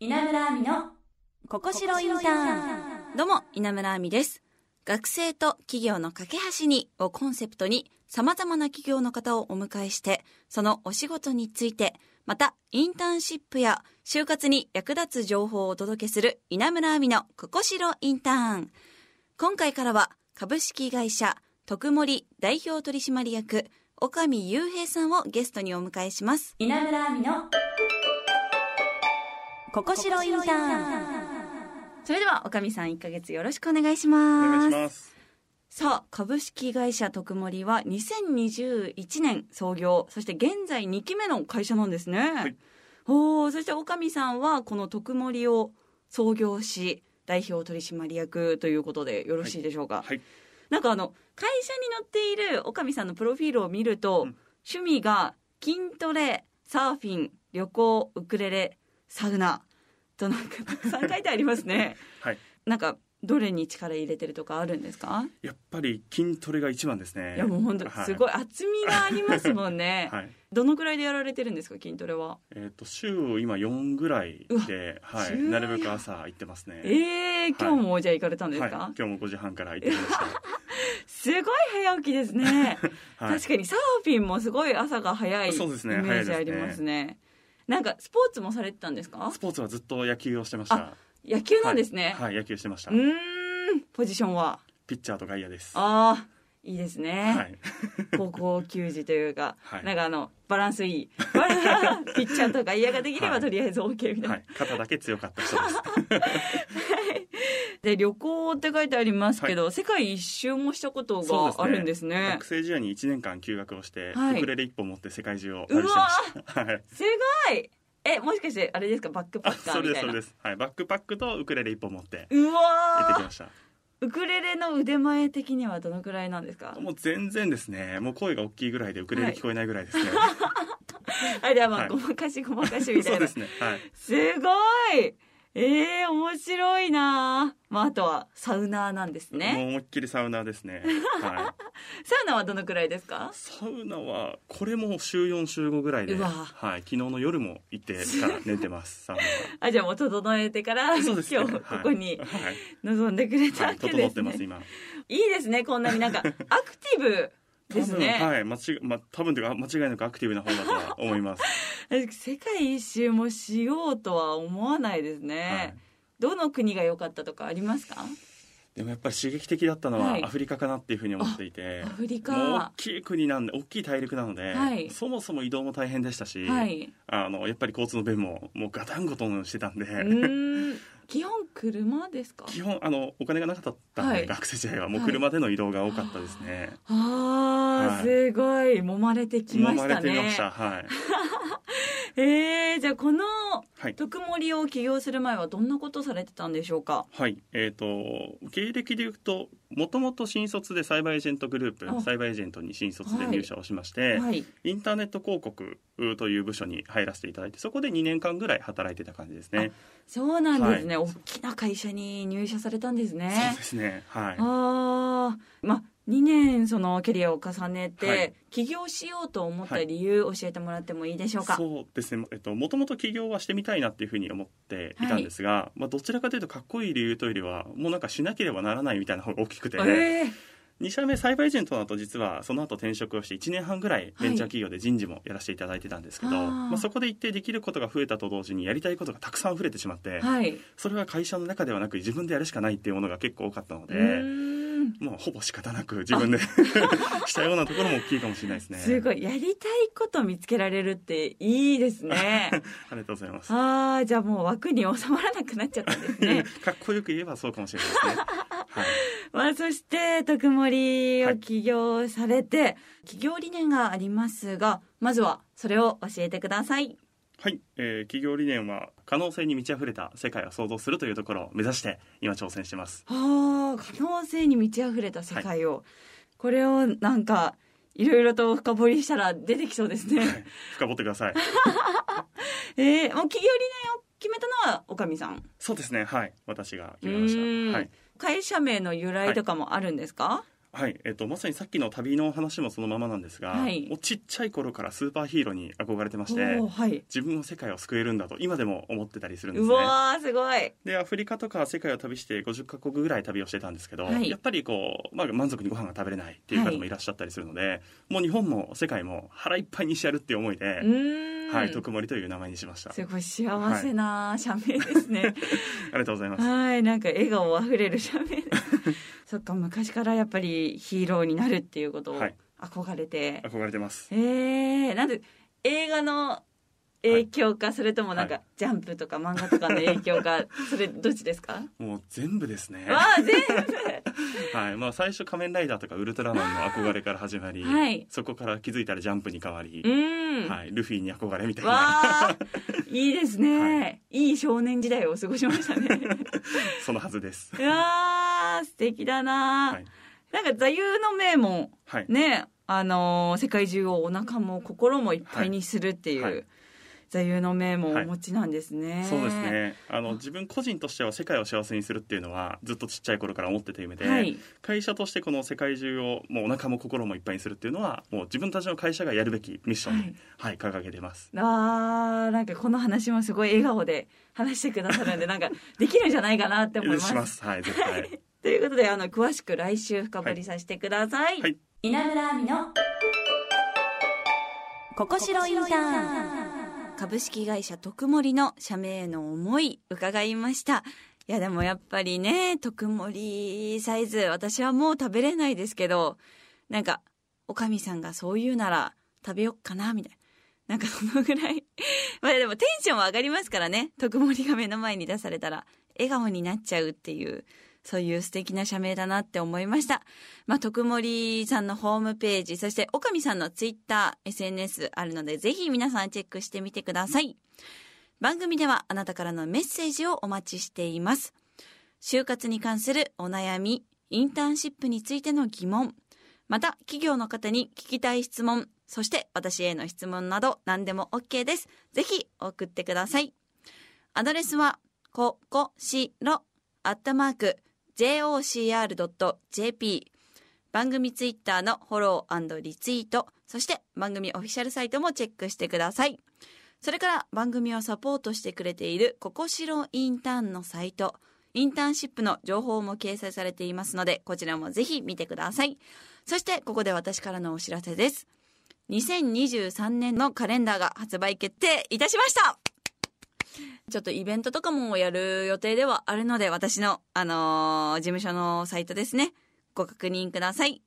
稲村亜美のここしろインターンどうも、稲村亜美です。学生と企業の架け橋にをコンセプトに様々な企業の方をお迎えして、そのお仕事について、またインターンシップや就活に役立つ情報をお届けする稲村亜美のここしろインターン。今回からは株式会社徳森代表取締役岡見雄平さんをゲストにお迎えします。稲村亜美のここしろインターンそれでは岡見さん1ヶ月よろしくお願いしおます。願いします。さあ、株式会社徳森は2021年創業、そして現在2期目の会社なんですね。はいおーそして岡見さんはこの徳森を創業し、代表取締役ということでよろしいでしょうか。はい。なんかあの、会社に載っている岡見さんのプロフィールを見ると、うん趣味が筋トレ、サーフィン、旅行、ウクレレ、サウナとなんかたくさん書いてありますね。はい。なんか、どれに力入れてるとかあるんですか？やっぱり筋トレが一番ですね。いやもう本当はいすごい厚みがありますもんね。はい。どのくらいでやられてるんですか筋トレは？えっ、と週今4ぐらいで、はい。なるべく朝行ってますね。ええー、今日もじゃあ行かれたんですか、はい。今日も5時半から行ってきまし すごい早起きですね。た。はい。確かにサーフィンもすごい朝が早いイメージありますね。なんかスポーツもされてたんですか？スポーツはずっと野球をしてました。野球なんですね。はい、はい野球してましたう。ーん、ポジションは？ピッチャーと外野です。ああ、いいですね。はい。高校球児というか、はいなんかあの、バランスいい。ピッチャーとか嫌ができればはいとりあえず OK みたいな。はい。肩だけ強かった人です。で旅行って書いてありますけど、世界一周もしたことがあるんですね学生時代に1年間休学をして、はいウクレレ一本持って世界中を旅してました。はい。すごいえもしかしてあれですか？バックパあ、ッカーそれです、みたいなそれです。はい。バックパックとウクレレ一本持ってう行ってきました。ウクレレの腕前的にはどのくらいなんですか？もう全然ですね。もう声が大きいぐらいでウクレレ聞こえないぐらいですね。あじゃあまあ、はいごまかしごまかしみたい うなそですね。はい。すごいえー、面白いなまああとはサウナーなんですもうね思いっきりサウナーですね。はサウナはどのくらいですか？い。サウナはこれも週4週5ぐらいで、はい。昨日の夜も行ってから寝てます。サウナあじゃあもう整えてからは。そうですね。今日ここにはい。臨んでくれたはい。わけですね、整ってます今。いいですねこんなになんか アクティブですね、はい。間違ま多分というか間違いなくアクティブな方だとは思います。世界一周もしようとは思わないですね、はい。どの国が良かったとかありますか？でもやっぱり刺激的だったのはい。はアフリカかなっていうふうに思っていて、アフリカ。大きい国なんで大きい大陸なので、はい。そもそも移動も大変でしたし、はい。あのやっぱり交通の便ももうガタンゴトンしてたんで、基本車ですか？基本あのお金がなかったので、はい学生時代はもう車での移動が多かったですね。あー、はいすごい揉まれてきましたねてみました。はい。えー、じゃあこのはい。特盛を起業する前はどんなことされてたんでしょうか？はい。えっ、と、経歴で言うと、もともと新卒でサイバーエージェントグルーあ。プ、サイバーエージェントに新卒で入社をしまして、はい。インターネット広告という部署に入らせていただいて、そこで2年間ぐらい働いてた感じですね。そうなんですね、大きな会社に入社されたんですね。そうですね。はい。ああまあ2年そのキャリアを重ねて、はい。起業しようと思った理由教えてもらってもいいでしょうか、そうですね、えっと、もともと起業はしてみたいなっていうふうに思っていたんですが、まあ、どちらかというとかっこいい理由というよりはもうなんかしなければならないみたいな方が大きくて、ええ2社目サイバーエージェントだと実はその後転職をして1年半ぐらいベンチャー企業で人事もやらせていただいてたんですけど、あー。まあ、そこで一定できることが増えたと同時にやりたいことがたくさん溢れてしまって、はい。それは会社の中ではなく自分でやるしかないっていうものが結構多かったので、もうほぼ仕方なく自分で したようなところも大きいかもしれないですね。すごいやりたいこと見つけられるっていいですね ありがとうございます。ああじゃあもう枠に収まらなくなっちゃったんですね かっこよく言えばそうかもしれないですね。はい。まあそして特盛を起業されて、起業理念がありますがまずはそれを教えてくださいはい、えー企業理念は可能性に満ち溢れた世界を創造するというところを目指して今挑戦してます。ああ可能性に満ち溢れた世界を、これをなんかいろいろと深掘りしたら出てきそうですね。深掘ってください。えー、もう企業理念を決めたのはおかみさん？そうですね、はい、私が決めました。はい。会社名の由来とかもあるんですか？あはい、えっと、まさにさっきの旅の話もそのままなんですが、はい。もうちっちゃい頃からスーパーヒーローに憧れてましてはい。自分の世界を救えるんだと今でも思ってたりするんですね。うわーすごい。でアフリカとか世界を旅して50カ国ぐらい旅をしてたんですけど、はい。やっぱりこう、まあ、満足にご飯が食べれないっていう方もいらっしゃったりするので、もう日本も世界も腹いっぱいにしてやるっていう思いで、はい、特盛りという名前にしました。あすごい幸せな社名ですね、りがとうございます。はい、なんか笑顔あふれる社名。です。そっか、昔からやっぱりヒーローになるっていうことをはい。憧れて。憧れてます。えー、なんで映画の影響か、それともなんか、はい。ジャンプとか漫画とかの影響か、それどっちですか？もう全部ですね。わあ、全 はい。まあ、最初仮面ライダーとかウルトラマンの憧れから始まり、はい。そこから気づいたらジャンプに変わり、部。うん。はい、ルフィに憧れみたいな。わあ、いいですね、はい。い少年時代を過ごしましたね。そのはずです。いやー、素敵だな、はい。なんか座右の銘も、はい。ね、あのー世界中をお腹も心もいっぱいにするっていう、はい。はい座右の銘もお持ちなんですね。そうです。ねあの自分個人としては世界を幸せにするっていうのはずっとちっちゃい頃から思ってた夢で、はい。会社としてこの世界中をもうお腹も心もいっぱいにするっていうのはもう自分たちの会社がやるべきミッションに、はい掲げてますあーなんかこの話もすごい笑顔で話してくださるんで なんかできるんじゃないかなって思います。しますはい絶対 ということであの詳しく来週深掘りさせてください。はい稲村亜美のここしろインターン株式会社特盛の社名への思い伺いました。いやでもやっぱりね、特盛サイズ、私はもう食べれないですけど、なんか、おかみさんがそう言うなら食べよっかな、みたいな。なんかそのぐらい。まあでもテンションは上がりますからね。特盛が目の前に出されたら、笑顔になっちゃうっていう、そういう素敵な社名だなって思いました。まあ、徳森さんのホームページ、そして、おかみさんのツイッター、SNS あるので、ぜひ皆さんチェックしてみてください。番組ではあなたからのメッセージをお待ちしています。就活に関するお悩み、インターンシップについての疑問、また企業の方に聞きたい質問、そして私への質問など何でも OK です。ぜひ送ってください。アドレスは、ここしろ、アットマーク、jocr.jp 番組ツイッターのフォローリツイート、そして番組オフィシャルサイトもチェックしてください。それから番組をサポートしてくれているココシロインターンのサイト、インターンシップの情報も掲載されていますので、こちらもぜひ見てください。そしてここで私からのお知らせです。2023年のカレンダーが発売決定いたしましたちょっとイベントとかもやる予定ではあるので、私の、あのー事務所のサイトですね。ご確認ください。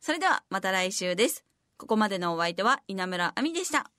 それではまた来週です。ここまでのお相手は稲村亜美でした。